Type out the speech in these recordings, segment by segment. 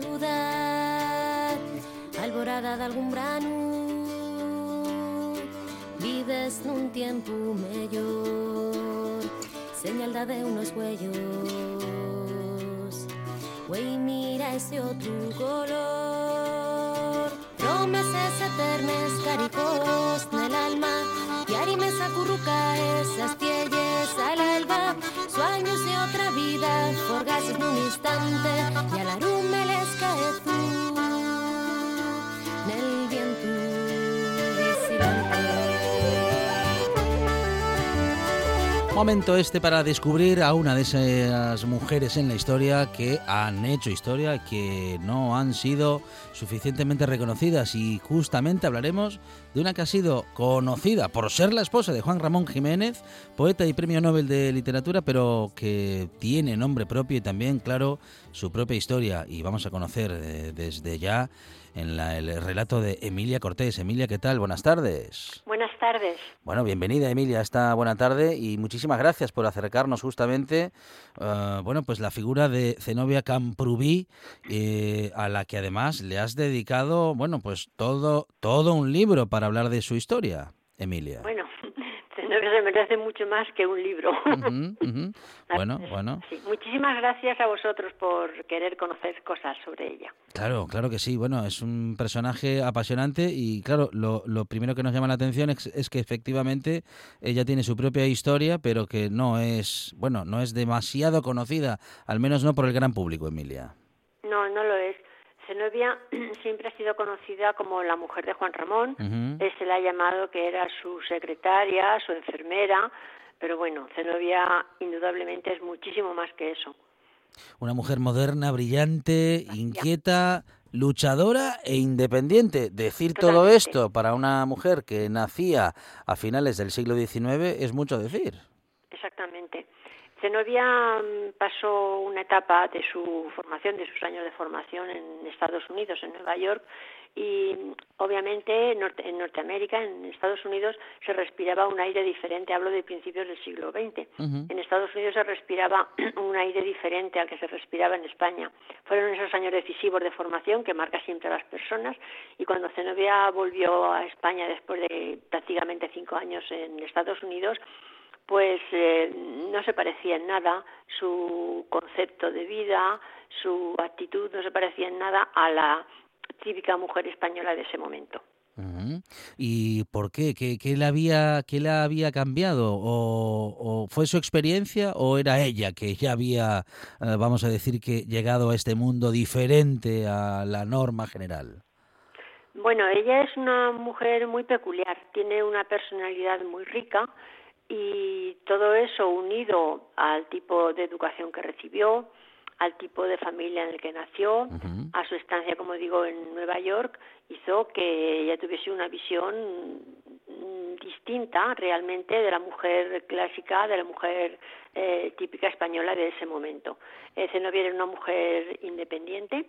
Ciudad, alborada de algún brano. Vives nun tiempo mellor, señal de unos huellos. Güey, mira ese otro color. Promesas eternas, caricos en el alma, y arimes esas tielles al alba. Sueños de otra vida, forgas en un instante, y a la rume les cae tú. Momento este para descubrir a una de esas mujeres en la historia que han hecho historia, que no han sido suficientemente reconocidas y justamente hablaremos de una que ha sido conocida por ser la esposa de Juan Ramón Jiménez, poeta y premio Nobel de Literatura, pero que tiene nombre propio y también, claro, su propia historia y vamos a conocer eh, desde ya en el relato de Emilia Cortés. Emilia, ¿qué tal? Buenas tardes. Buenas tardes. Bueno, bienvenida Emilia esta buena tarde y muchísimas gracias por acercarnos justamente, uh, bueno, pues la figura de Zenobia Camprubí, eh, a la que además le has dedicado, bueno, pues todo, todo un libro para hablar de su historia, Emilia. Bueno, se merece mucho más que un libro. Bueno, bueno. Muchísimas gracias a vosotros por querer conocer cosas sobre ella. Claro, claro que sí. Bueno, es un personaje apasionante y claro, lo, lo primero que nos llama la atención es, es, que efectivamente ella tiene su propia historia, pero que no es, bueno, no es demasiado conocida, al menos no por el gran público, Emilia. No, no lo es. Zenobia siempre ha sido conocida como la mujer de Juan Ramón. Se la ha llamado que era su secretaria, su enfermera, pero bueno, Zenobia indudablemente es muchísimo más que eso. Una mujer moderna, brillante, inquieta, luchadora e independiente. Decir todo esto para una mujer que nacía a finales del siglo XIX es mucho decir. Zenobia mm, pasó una etapa de su formación, de sus años de formación en Estados Unidos, en Nueva York, y obviamente en Norteamérica, en Estados Unidos, se respiraba un aire diferente, hablo de principios del siglo XX. En Estados Unidos se respiraba un aire diferente al que se respiraba en España. Fueron esos años decisivos de formación que marca siempre a las personas y cuando Zenobia volvió a España después de prácticamente cinco años en Estados Unidos, pues eh, no se parecía en nada su concepto de vida, su actitud no se parecía en nada a la típica mujer española de ese momento. ¿Y por qué? ¿Qué, qué le, había, qué le había cambiado? ¿O, ¿O, fue su experiencia o era ella que ya había, eh, vamos a decir, que llegado a este mundo diferente a la norma general? Bueno, ella es una mujer muy peculiar, tiene una personalidad muy rica, y todo eso unido al tipo de educación que recibió, al tipo de familia en el que nació, a su estancia, como digo, en Nueva York, hizo que ella tuviese una visión distinta realmente de la mujer clásica, de la mujer eh, típica española de ese momento. Eh, Zenobia era una mujer independiente,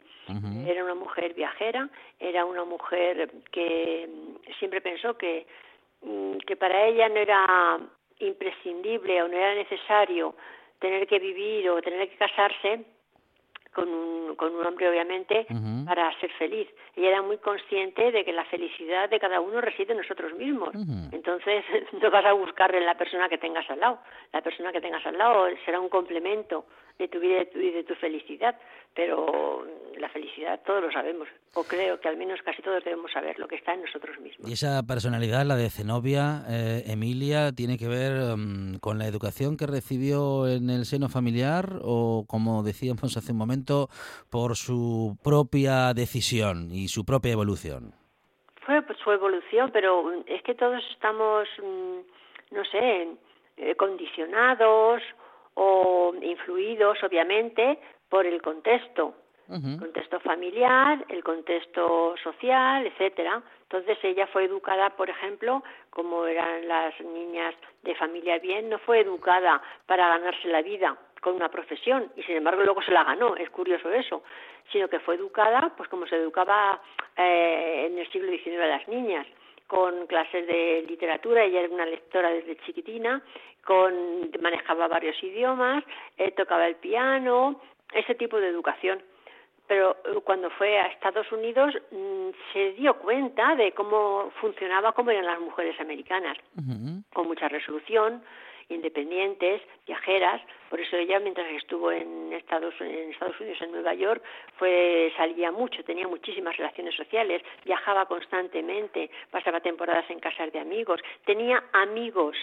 era una mujer viajera, era una mujer que siempre pensó que, mm, que para ella no era imprescindible o no era necesario tener que vivir o tener que casarse con un, con un hombre, obviamente, para ser feliz. Ella era muy consciente de que la felicidad de cada uno reside en nosotros mismos. Entonces, no vas a buscarle en la persona que tengas al lado. La persona que tengas al lado será un complemento de tu vida y de tu felicidad, pero la felicidad todos lo sabemos, o creo que al menos casi todos debemos saber lo que está en nosotros mismos. Y esa personalidad, la de Zenobia, eh, Emilia, tiene que ver mm, con la educación que recibió en el seno familiar o, como decíamos hace un momento, por su propia decisión y su propia evolución. Fue su evolución, pero es que todos estamos, mm, no sé, eh, condicionados o influidos, obviamente, por el contexto, el contexto familiar, el contexto social, etcétera. Entonces ella fue educada, por ejemplo, como eran las niñas de familia bien, no fue educada para ganarse la vida con una profesión y sin embargo luego se la ganó, es curioso eso, sino que fue educada pues como se educaba eh, en el siglo XIX a las niñas con clases de literatura, ella era una lectora desde chiquitina, con manejaba varios idiomas, eh, tocaba el piano, ese tipo de educación. Pero eh, cuando fue a Estados Unidos mm, se dio cuenta de cómo funcionaba, cómo eran las mujeres americanas, con mucha resolución, independientes, viajeras. Por eso ella, mientras estuvo en Estados, en Estados Unidos, en Nueva York, fue salía mucho, tenía muchísimas relaciones sociales, viajaba constantemente, pasaba temporadas en casas de amigos, tenía amigos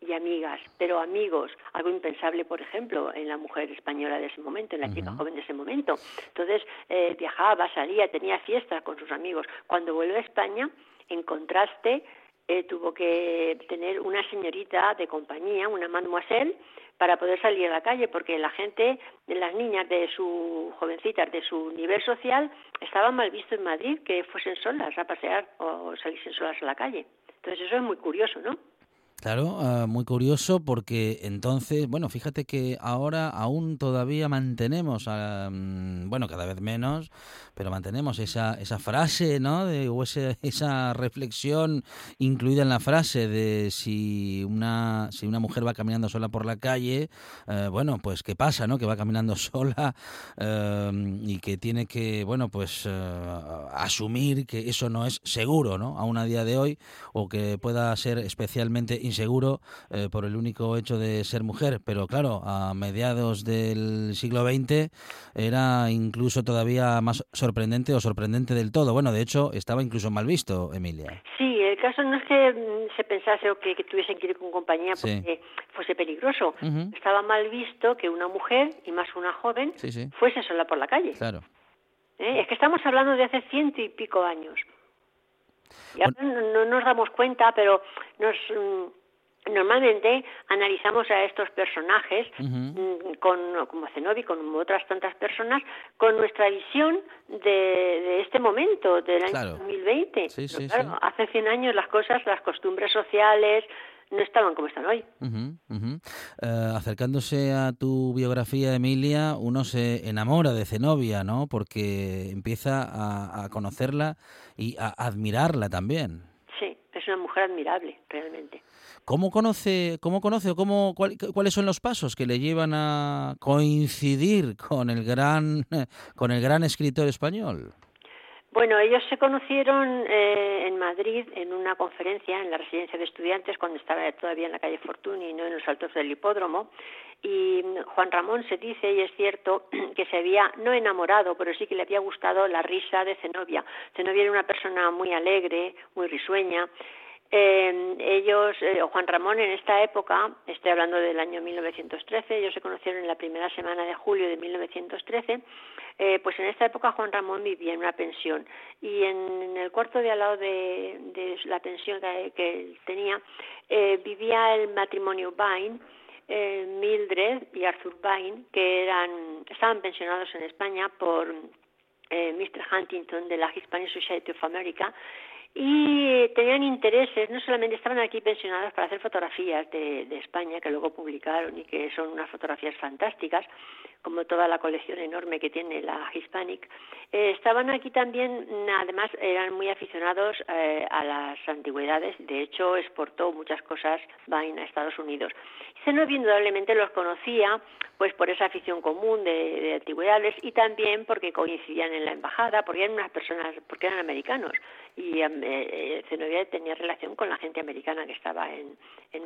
y amigas, pero amigos, algo impensable, por ejemplo, en la mujer española de ese momento, en la chica joven de ese momento. Entonces, eh, viajaba, salía, tenía fiestas con sus amigos. Cuando vuelve a España, en contraste, eh, tuvo que tener una señorita de compañía, una mademoiselle, para poder salir a la calle, porque la gente, las niñas de su jovencitas de su nivel social, estaban mal visto en Madrid que fuesen solas a pasear o saliesen solas a la calle. Entonces eso es muy curioso, ¿no? Claro, ah, muy curioso porque entonces, bueno, fíjate que ahora aún todavía mantenemos, mm, bueno, cada vez menos, pero mantenemos esa, esa frase, ¿no? De, o esa reflexión incluida en la frase de si una, si una mujer va caminando sola por la calle, eh, bueno, pues qué pasa, ¿no? Que va caminando sola eh, y que tiene que, bueno, pues eh, asumir que eso no es seguro, ¿no? Aún a día de hoy, o que pueda ser especialmente inseguro eh, por el único hecho de ser mujer, pero claro, a mediados del siglo XX era incluso todavía más sorprendente o sorprendente del todo. Bueno, de hecho, estaba incluso mal visto, Emilia. Sí, el caso no es que mm, se pensase o que, tuviesen que ir con compañía porque fuese peligroso. Estaba mal visto que una mujer, y más una joven, fuese sola por la calle. Claro. ¿Eh? Es que estamos hablando de hace ciento y pico años. Y ahora no, nos damos cuenta, pero nos, mm, Normalmente analizamos a estos personajes mm, con, como Zenobi, con otras tantas personas, con nuestra visión de, este momento, del año 2020. claro, hace 100 años las cosas, las costumbres sociales, no estaban como están hoy. Eh, acercándose a tu biografía, Emilia, uno se enamora de Zenobia, ¿no? Porque empieza a, a conocerla y a admirarla también. Sí, es una mujer admirable, realmente. ¿Cómo conoce, cómo conoce o cómo, cuáles son los pasos que le llevan a coincidir con el gran, con el gran escritor español? Bueno, ellos se conocieron eh, en Madrid en una conferencia en la residencia de estudiantes cuando estaba todavía en la calle Fortuny no en los altos del hipódromo. Y Juan Ramón se dice, y es cierto, que se había no enamorado, pero sí que le había gustado la risa de Zenobia. Zenobia era una persona muy alegre, muy risueña. Eh, ellos, eh, Juan Ramón en esta época, estoy hablando del año 1913, ellos se conocieron en la primera semana de julio de 1913, eh, pues en esta época Juan Ramón vivía en una pensión y en, el cuarto de al lado de, la pensión que, él tenía eh, vivía el matrimonio Bain, eh, Mildred y Arthur Bain, que eran, estaban pensionados en España por eh, Mr. Huntington de la Hispanic Society of America y tenían intereses, no solamente estaban aquí pensionados para hacer fotografías de, España que luego publicaron y que son unas fotografías fantásticas, como toda la colección enorme que tiene la Hispanic, eh, estaban aquí también, además eran muy aficionados eh, a las antigüedades, de hecho exportó muchas cosas vaina a Estados Unidos. Zenobia indudablemente los conocía pues por esa afición común de, antigüedades y también porque coincidían en la embajada, porque eran unas personas, porque eran americanos y em, eh, Zenobia tenía relación con la gente americana que estaba en,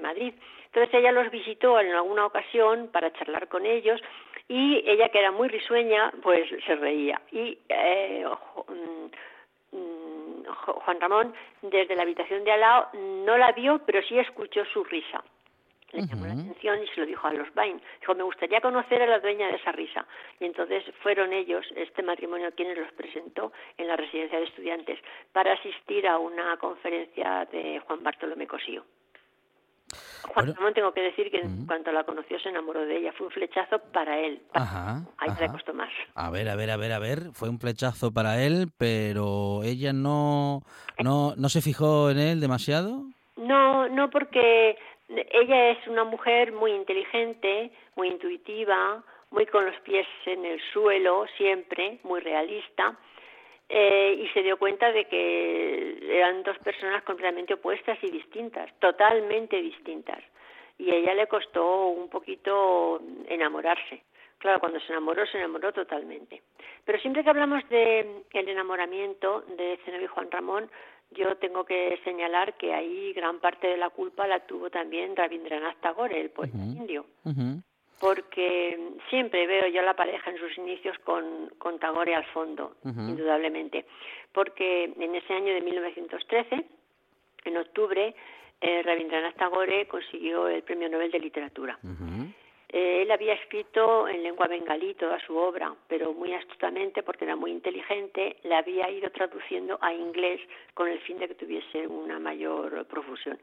Madrid. Entonces ella los visitó en alguna ocasión para charlar con ellos y y ella que era muy risueña, pues se reía. Y eh, mm, mm, Juan Ramón, desde la habitación de al lado, no la vio, pero sí escuchó su risa. Le llamó la atención y se lo dijo a los Bain. Dijo, me gustaría conocer a la dueña de esa risa. Y entonces fueron ellos, este matrimonio, quienes los presentó en la residencia de estudiantes para asistir a una conferencia de Juan Bartolomé Cosío. Juan Ramón, tengo que decir que en cuanto la conoció se enamoró de ella. Fue un flechazo para él. Ajá, Ahí le costó más. A ver, a ver, a ver, a ver. Fue un flechazo para él, pero ella no, no, no se fijó en él demasiado. No, no porque ella es una mujer muy inteligente, muy intuitiva, muy con los pies en el suelo siempre, muy realista eh, y se dio cuenta de que eran dos personas completamente opuestas y distintas, totalmente distintas. Y a ella le costó un poquito enamorarse. Claro, cuando se enamoró, se enamoró totalmente. Pero siempre que hablamos de el enamoramiento de Zenobia y Juan Ramón, yo tengo que señalar que ahí gran parte de la culpa la tuvo también Rabindranath Tagore, el poeta indio. Porque siempre veo yo la pareja en sus inicios con, con Tagore al fondo, indudablemente, porque en ese año de 1913, en octubre, eh, Rabindranath Tagore consiguió el Premio Nobel de Literatura. Eh, él había escrito en lengua bengalí toda su obra, pero muy astutamente, porque era muy inteligente, la había ido traduciendo a inglés con el fin de que tuviese una mayor profusión.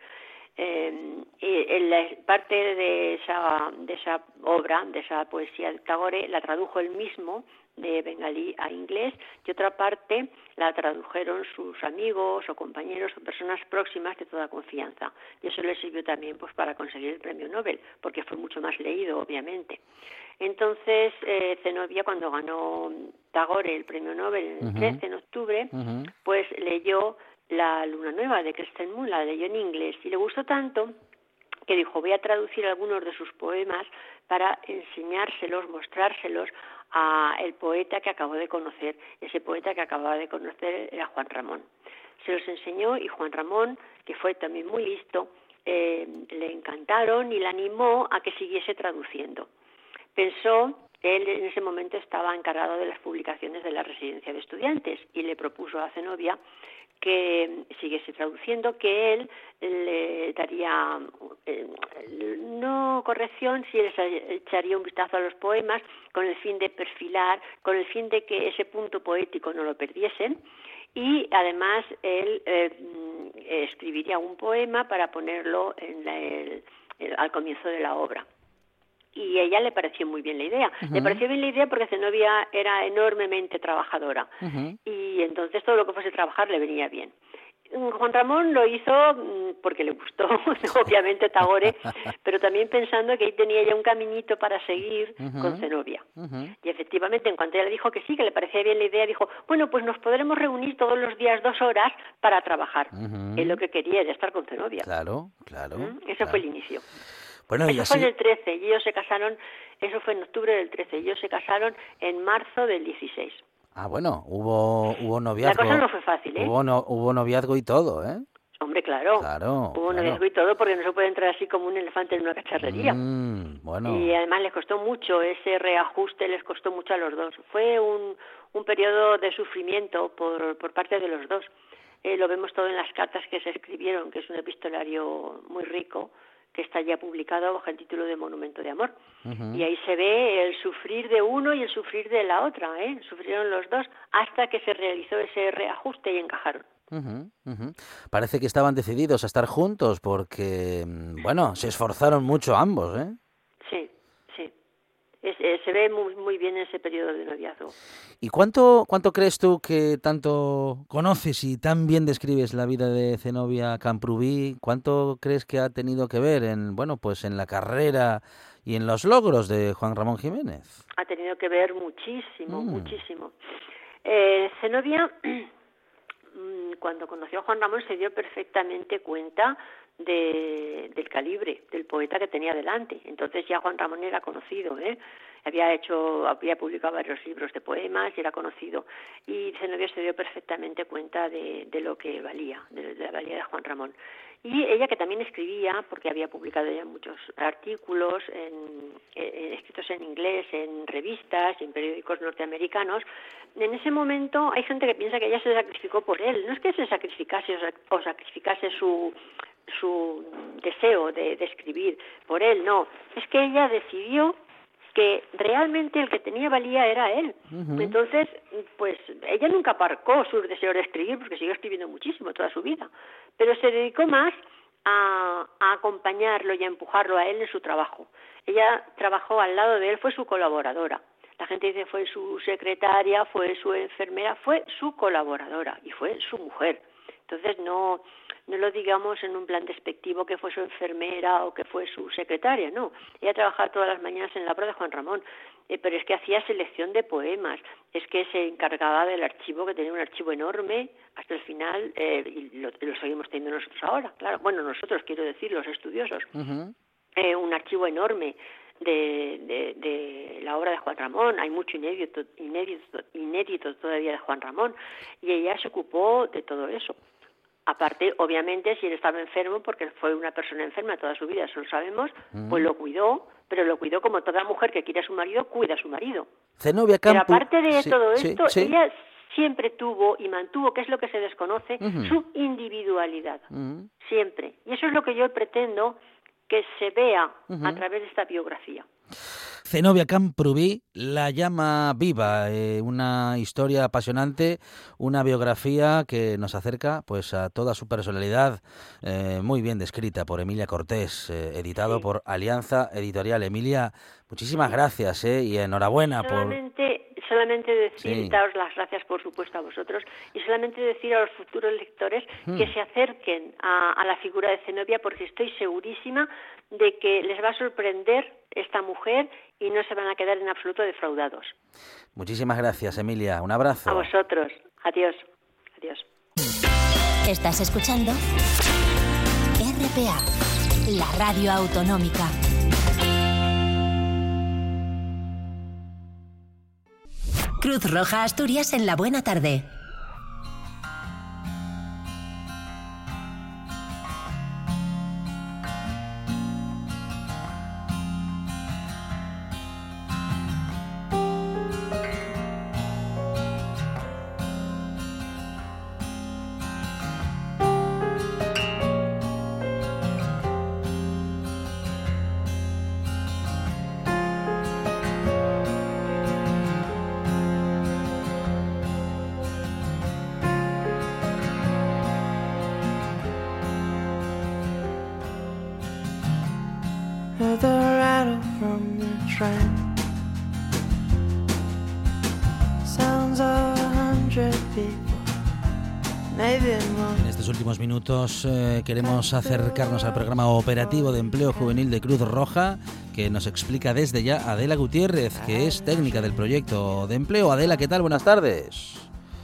Eh, y la parte de esa, de esa obra, de esa poesía de Tagore, la tradujo él mismo de bengalí a inglés y otra parte la tradujeron sus amigos o compañeros o personas próximas de toda confianza. Y eso le sirvió también pues para conseguir el premio Nobel, porque fue mucho más leído, obviamente. Entonces, eh, Zenobia, cuando ganó Tagore el premio Nobel en el 13, en octubre, pues leyó la Luna Nueva de Kristen Moon, la leyó en inglés y le gustó tanto que dijo voy a traducir algunos de sus poemas para enseñárselos, mostrárselos a el poeta que acabo de conocer. Ese poeta que acababa de conocer era Juan Ramón. Se los enseñó y Juan Ramón, que fue también muy listo, eh, le encantaron y le animó a que siguiese traduciendo. Pensó él en ese momento estaba encargado de las publicaciones de la residencia de estudiantes y le propuso a Zenobia que siguiese traduciendo, que él le daría, eh, no corrección, si les echaría un vistazo a los poemas con el fin de perfilar, con el fin de que ese punto poético no lo perdiesen. Y además él eh, escribiría un poema para ponerlo en al comienzo de la obra y a ella le pareció muy bien la idea. Le pareció bien la idea porque Zenobia era enormemente trabajadora y entonces todo lo que fuese trabajar le venía bien. Juan Ramón lo hizo mm, porque le gustó, obviamente, Tagore, pero también pensando que ahí tenía ya un caminito para seguir con Zenobia. Y efectivamente, en cuanto ella le dijo que sí, que le parecía bien la idea, dijo, bueno, pues nos podremos reunir todos los días dos horas para trabajar. Es lo que quería, de estar con Zenobia. Claro, claro. Eso fue el inicio. Bueno, eso fue en el 13 y ellos se casaron, eso fue en octubre del 13 y ellos se casaron en marzo del 16. Ah, bueno, hubo, hubo noviazgo. La cosa no fue fácil, ¿eh? Hubo, no, hubo noviazgo y todo, ¿eh? Hombre, claro. Claro. Hubo noviazgo y todo porque no se puede entrar así como un elefante en una cacharrería. Mm, bueno. Y además les costó mucho, ese reajuste les costó mucho a los dos. Fue un, un periodo de sufrimiento por, por parte de los dos. Eh, lo vemos todo en las cartas que se escribieron, que es un epistolario muy rico que está ya publicado bajo el título de Monumento de Amor. Y ahí se ve el sufrir de uno y el sufrir de la otra, ¿eh? Sufrieron los dos hasta que se realizó ese reajuste y encajaron. Parece que estaban decididos a estar juntos porque, mm, bueno, se esforzaron mucho ambos, ¿eh? Eh, se ve muy, muy bien ese periodo de noviazgo. ¿Y cuánto, cuánto crees tú que tanto conoces y tan bien describes la vida de Zenobia Camprubí? ¿Cuánto crees que ha tenido que ver en, bueno, pues en la carrera y en los logros de Juan Ramón Jiménez? Ha tenido que ver muchísimo, mm. muchísimo. Eh, Zenobia, mm, cuando conoció a Juan Ramón, se dio perfectamente cuenta de, del calibre del poeta que tenía delante. Entonces ya Juan Ramón era conocido, ¿eh? había hecho, había publicado varios libros de poemas y era conocido. Y Zenobia se dio perfectamente cuenta de, lo que valía, de, la valía de Juan Ramón. Y ella que también escribía, porque había publicado ya muchos artículos en, escritos en inglés, en revistas en periódicos norteamericanos, en ese momento hay gente que piensa que ella se sacrificó por él. No es que se sacrificase o sacrificase su, su deseo de, escribir por él, no. Es que ella decidió que realmente el que tenía valía era él. Entonces, pues ella nunca aparcó su deseo de escribir, porque siguió escribiendo muchísimo toda su vida, pero se dedicó más a, a, acompañarlo y a empujarlo a él en su trabajo. Ella trabajó al lado de él, fue su colaboradora. La gente dice fue su secretaria, fue su enfermera, fue su colaboradora y fue su mujer. Entonces no, no lo digamos en un plan despectivo que fue su enfermera o que fue su secretaria, no. Ella trabajaba todas las mañanas en la obra de Juan Ramón, eh, pero es que hacía selección de poemas, es que se encargaba del archivo, que tenía un archivo enorme hasta el final, eh, y lo, seguimos teniendo nosotros ahora, claro, bueno, nosotros quiero decir, los estudiosos, eh, un archivo enorme. De, de, la obra de Juan Ramón, hay mucho inédito, inédito, inédito todavía de Juan Ramón, y ella se ocupó de todo eso. Aparte, obviamente, si él estaba enfermo, porque fue una persona enferma toda su vida, eso lo sabemos, pues lo cuidó, pero lo cuidó como toda mujer que quiere a su marido, cuida a su marido. Zenobia Pero aparte de todo esto, ella siempre tuvo y mantuvo, que es lo que se desconoce, su individualidad. Siempre. Y eso es lo que yo pretendo que se vea a través de esta biografía. Zenobia Camprubí, La llama viva, eh, una historia apasionante, una biografía que nos acerca pues a toda su personalidad, eh, muy bien descrita por Emilia Cortés, eh, editado por Alianza Editorial. Emilia, muchísimas gracias y enhorabuena solamente, por... Solamente decir, daros las gracias por supuesto a vosotros, y solamente decir a los futuros lectores hmm. que se acerquen a, a la figura de Zenobia porque estoy segurísima de que les va a sorprender esta mujer y no se van a quedar en absoluto defraudados. Muchísimas gracias, Emilia. Un abrazo. A vosotros. Adiós. Adiós. Estás escuchando RPA, la radio autonómica. Cruz Roja Asturias en la buena tarde. Minutos eh, queremos acercarnos al programa operativo de empleo juvenil de Cruz Roja que nos explica desde ya Adela Gutiérrez, que es técnica del proyecto de empleo. Adela, ¿qué tal? Buenas tardes.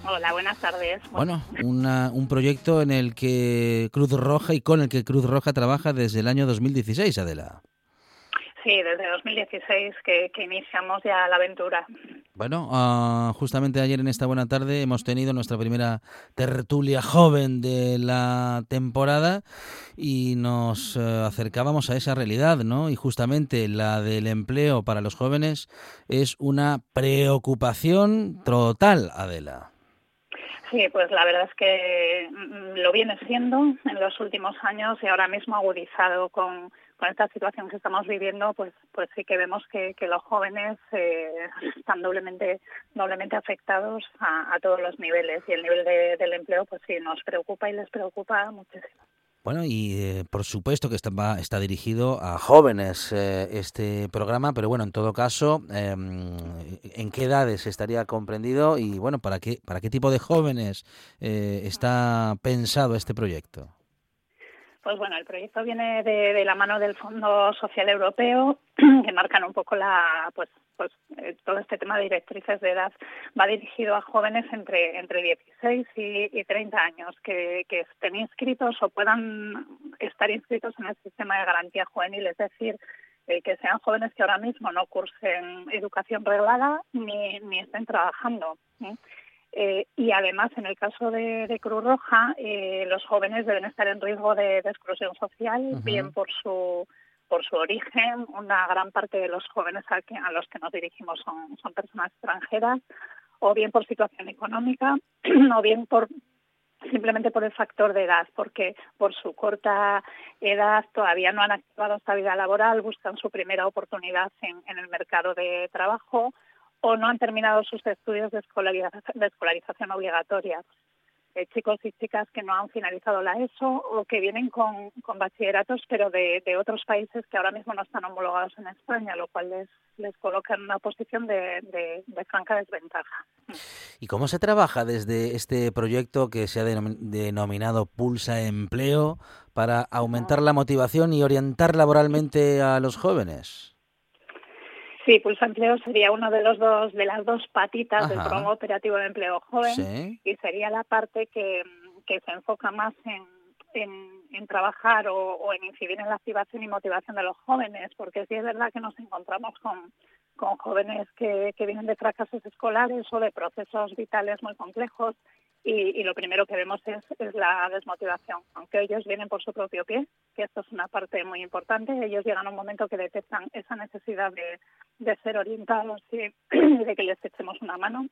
Hola, buenas tardes. Bueno, un proyecto en el que Cruz Roja y con el que Cruz Roja trabaja desde el año 2016, Adela. Sí, desde 2016 que, iniciamos ya la aventura. Bueno, ah, justamente ayer en esta buena tarde hemos tenido nuestra primera tertulia joven de la temporada y nos eh, acercábamos a esa realidad, ¿no? Y justamente la del empleo para los jóvenes es una preocupación total, Adela. Sí, pues la verdad es que mm, lo viene siendo en los últimos años y ahora mismo agudizado con con esta situación que estamos viviendo, pues, pues sí que vemos que, los jóvenes eh, están doblemente, doblemente afectados a, todos los niveles y el nivel del empleo, pues sí, nos preocupa y les preocupa muchísimo. Bueno, y eh, por supuesto que está, está dirigido a jóvenes eh, este programa, pero bueno, en todo caso, em, ¿en qué edades estaría comprendido y bueno, para qué, para qué tipo de jóvenes está pensado este proyecto? Pues bueno, el proyecto viene de, la mano del Fondo Social Europeo, que marcan un poco la, pues, pues eh, todo este tema de directrices de edad va dirigido a jóvenes entre entre 16 y, 30 años que, estén inscritos o puedan estar inscritos en el sistema de garantía juvenil, es decir, eh, que sean jóvenes que ahora mismo no cursen educación reglada ni, ni estén trabajando. Eh, y además, en el caso de, Cruz Roja, eh, los jóvenes deben estar en riesgo de, exclusión social, bien por su por su origen. Una gran parte de los jóvenes a, a los que nos dirigimos son, son personas extranjeras, o bien por situación económica, o bien por simplemente por el factor de edad, porque por su corta edad todavía no han activado esta vida laboral, buscan su primera oportunidad en, el mercado de trabajo o no han terminado sus estudios de escolarización obligatoria. Eh, chicos y chicas que no han finalizado la ESO o que vienen con, bachilleratos, pero de, otros países que ahora mismo no están homologados en España, lo cual les, les coloca en una posición de, franca desventaja. ¿Y cómo se trabaja desde este proyecto que se ha denominado Pulsa Empleo para aumentar la motivación y orientar laboralmente a los jóvenes? Sí, Pulsa Empleo sería uno de los dos de las dos patitas del programa operativo de empleo joven y sería la parte que, se enfoca más en, en, trabajar o, en incidir en la activación y motivación de los jóvenes, porque sí es verdad que nos encontramos con, con jóvenes que, que vienen de fracasos escolares o de procesos vitales muy complejos y, lo primero que vemos es, la desmotivación, aunque ellos vienen por su propio pie, que esto es una parte muy importante, ellos llegan a un momento que detectan esa necesidad de, ser orientados y de que les echemos una mano,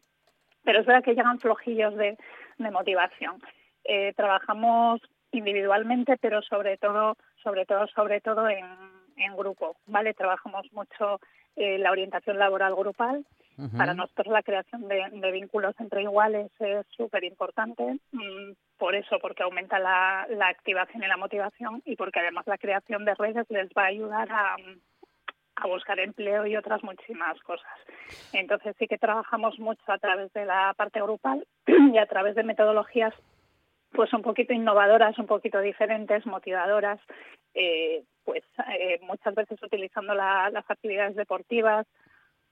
pero es verdad que llegan flojillos de, motivación. Eh, trabajamos individualmente, pero sobre todo, sobre todo, sobre todo en, grupo, ¿vale? Trabajamos mucho eh, la orientación laboral grupal, para nosotros la creación de, vínculos entre iguales es súper importante, mm, por eso, porque aumenta la, activación y la motivación y porque además la creación de redes les va a ayudar a, a buscar empleo y otras muchísimas cosas. Entonces sí que trabajamos mucho a través de la parte grupal y a través de metodologías pues un poquito innovadoras, un poquito diferentes, motivadoras, eh, pues eh, muchas veces utilizando las actividades deportivas,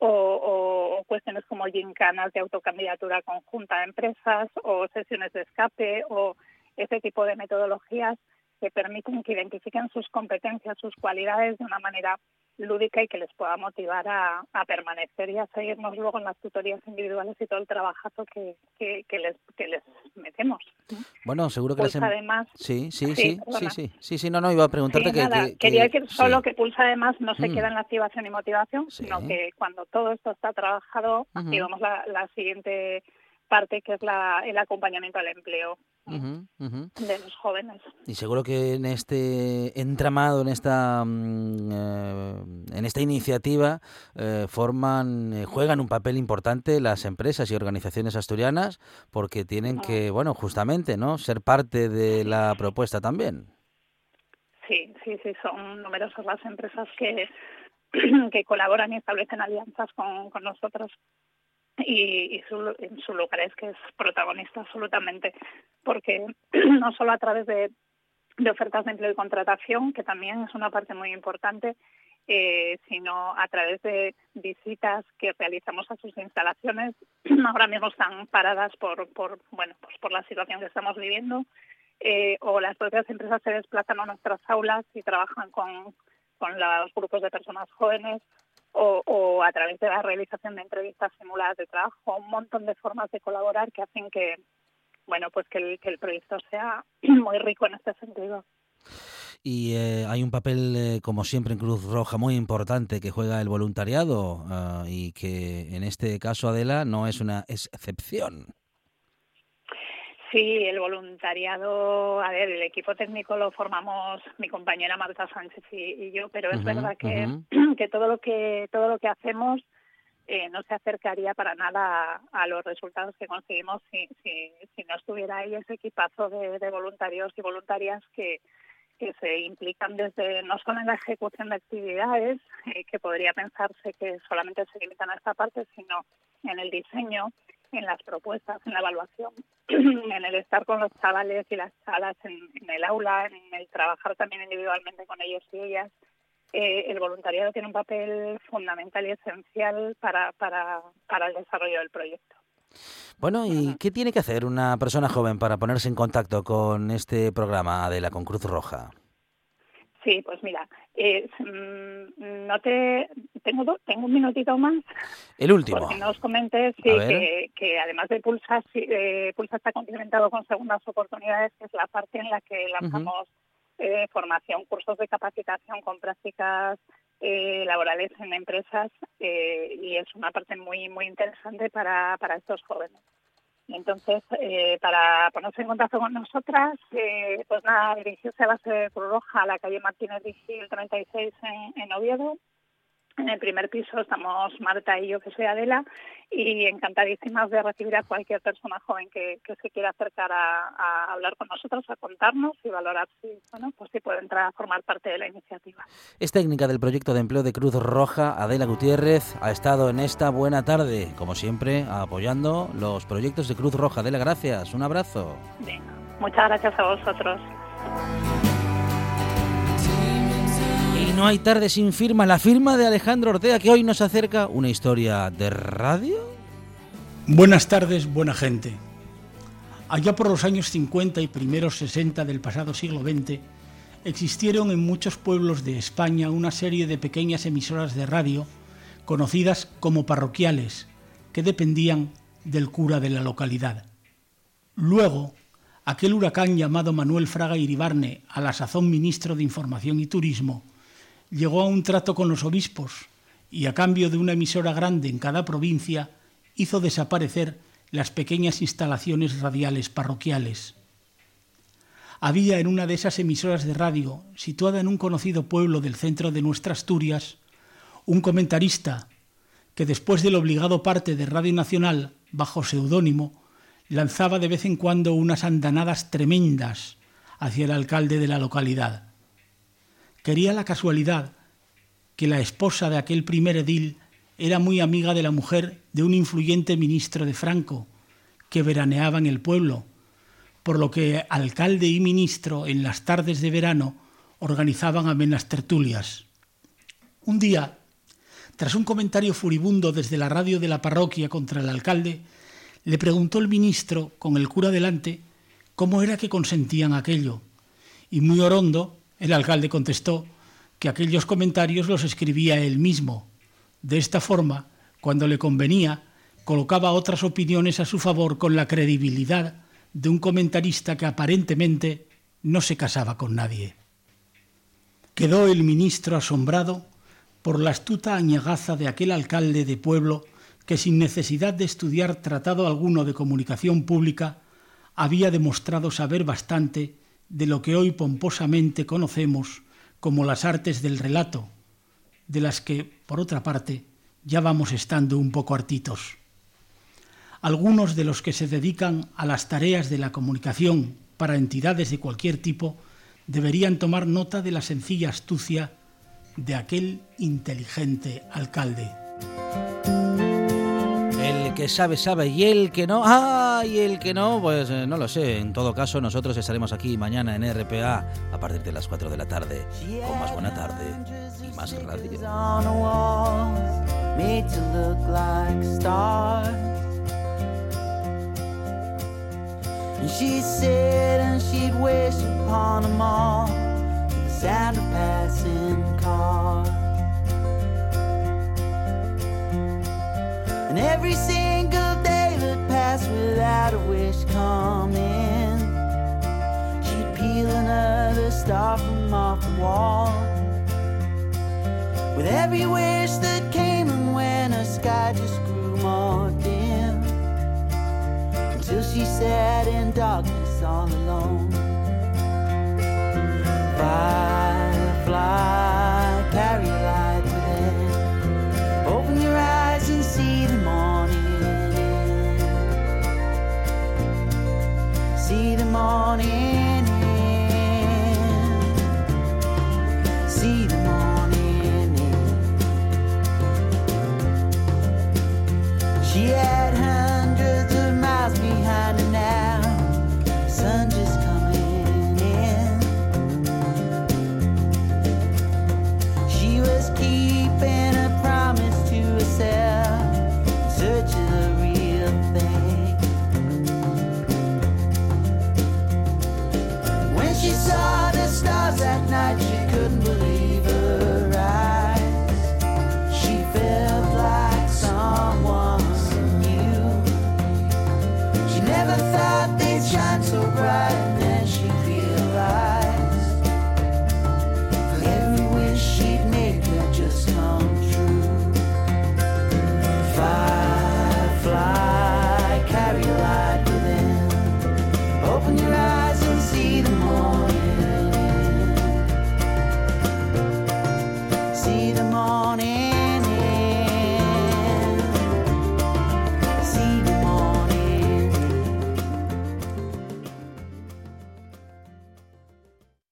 o, cuestiones como gincanas de autocandidatura conjunta a empresas o sesiones de escape o ese tipo de metodologías que permiten que identifiquen sus competencias, sus cualidades de una manera lúdica y que les pueda motivar a, permanecer y a seguirnos luego en las tutorías individuales y todo el trabajazo que, que, les, que les metemos. Bueno, seguro que Pulsa les... además... Sí, sí, sí, sí, sí, sí, sí, no, no, iba a preguntarte que, Quería decir solo que Pulsa además no se mm. queda en la activación y motivación, sino que cuando todo esto está trabajado, activamos la, la siguiente parte que es la, el acompañamiento al empleo de los jóvenes. Y seguro que en este entramado, en esta mm, eh, en esta iniciativa, eh, forman, eh, juegan un papel importante las empresas y organizaciones asturianas, porque tienen que, bueno, justamente, ¿no? Ser parte de la propuesta también. Sí, sí, sí, son numerosas las empresas que que colaboran y establecen alianzas con, con nosotros y, su, en su lugar es que es protagonista absolutamente, porque no solo a través de, ofertas de empleo y contratación, que también es una parte muy importante, eh, sino a través de visitas que realizamos a sus instalaciones. Ahora mismo están paradas por, bueno, pues por la situación que estamos viviendo, eh, o las propias empresas se desplazan a nuestras aulas y trabajan con los grupos de personas jóvenes o, a través de la realización de entrevistas simuladas de trabajo, un montón de formas de colaborar que hacen que, bueno, pues que el, proyecto sea muy rico en este sentido. Y eh, hay un papel, eh, como siempre en Cruz Roja, muy importante que juega el voluntariado ah, y que en este caso, Adela, no es una excepción. Sí, el voluntariado, a ver, el equipo técnico lo formamos mi compañera Marta Sánchez y, yo, pero es verdad que, que todo lo que todo lo que hacemos eh, no se acercaría para nada a, los resultados que conseguimos si, si, si, no estuviera ahí ese equipazo de, voluntarios y voluntarias que, que se implican desde no solo en la ejecución de actividades, eh, que podría pensarse que solamente se limitan a esta parte, sino en el diseño, en las propuestas, en la evaluación, en el estar con los chavales y las chalas en, el aula, en el trabajar también individualmente con ellos y ellas. Eh, el voluntariado tiene un papel fundamental y esencial para, para, para el desarrollo del proyecto. Bueno, ¿y qué tiene que hacer una persona joven para ponerse en contacto con este programa de la Cruz Roja? Sí, pues mira, eh, mm, no te tengo tengo un minutito más. El último. Porque nos comentes sí, que, además de Pulsa, eh, Pulsa está complementado con segundas oportunidades, que es la parte en la que lanzamos eh, formación, cursos de capacitación con prácticas eh, laborales en empresas y es una parte muy muy interesante para, para estos jóvenes. Entonces, eh, para ponerse en contacto con nosotras, eh, pues nada, dirigirse a base de Cruz Roja, a la calle Martínez Vigil 36 en, en Oviedo, en el primer piso estamos Marta y yo, que soy Adela, y encantadísimas de recibir a cualquier persona joven que, se quiera acercar a, hablar con nosotros, a contarnos y valorar si, bueno, pues si puede entrar a formar parte de la iniciativa. Es técnica del proyecto de empleo de Cruz Roja. Adela Gutiérrez ha estado en esta buena tarde, como siempre, apoyando los proyectos de Cruz Roja. Adela, gracias. Un abrazo. muchas gracias a vosotros. No hay tarde sin firma, la firma de Alejandro Ortega que hoy nos acerca una historia de radio. Buenas tardes, buena gente. Allá por los años 50 y primeros 60 del pasado siglo XX, existieron en muchos pueblos de España una serie de pequeñas emisoras de radio conocidas como parroquiales, que dependían del cura de la localidad. Luego, aquel huracán llamado Manuel Fraga Iribarne, a la sazón ministro de Información y Turismo, llegó a un trato con los obispos y a cambio de una emisora grande en cada provincia hizo desaparecer las pequeñas instalaciones radiales parroquiales. Había en una de esas emisoras de radio, situada en un conocido pueblo del centro de nuestra Asturias, un comentarista que después del obligado parte de Radio Nacional, bajo seudónimo, lanzaba de vez en cuando unas andanadas tremendas hacia el alcalde de la localidad. Quería la casualidad que la esposa de aquel primer edil era muy amiga de la mujer de un influyente ministro de Franco, que veraneaba en el pueblo, por lo que alcalde y ministro en las tardes de verano organizaban amenas tertulias. Un día, tras un comentario furibundo desde la radio de la parroquia contra el alcalde, le preguntó el ministro, con el cura delante, cómo era que consentían aquello, y muy orondo el alcalde contestó que aquellos comentarios los escribía él mismo. De esta forma, cuando le convenía, colocaba otras opiniones a su favor con la credibilidad de un comentarista que aparentemente no se casaba con nadie. Quedó el ministro asombrado por la astuta añagaza de aquel alcalde de pueblo que sin necesidad de estudiar tratado alguno de comunicación pública había demostrado saber bastante de lo que hoy pomposamente conocemos como las artes del relato, de las que, por otra parte, ya vamos estando un poco hartitos. Algunos de los que se dedican a las tareas de la comunicación para entidades de cualquier tipo deberían tomar nota de la sencilla astucia de aquel inteligente alcalde que sabe, sabe, y el que no, ah, y el que no, pues eh, no lo sé. En todo caso, nosotros estaremos aquí mañana en RPA a partir de las 4 de la tarde, con más buena tarde y más radio. she said and she'd wish upon them all the sound of passing cars. And every single a wish coming, she'd peel another star from off the wall. With every wish that came and when her sky just grew more dim, until she sat in darkness all alone. Firefly,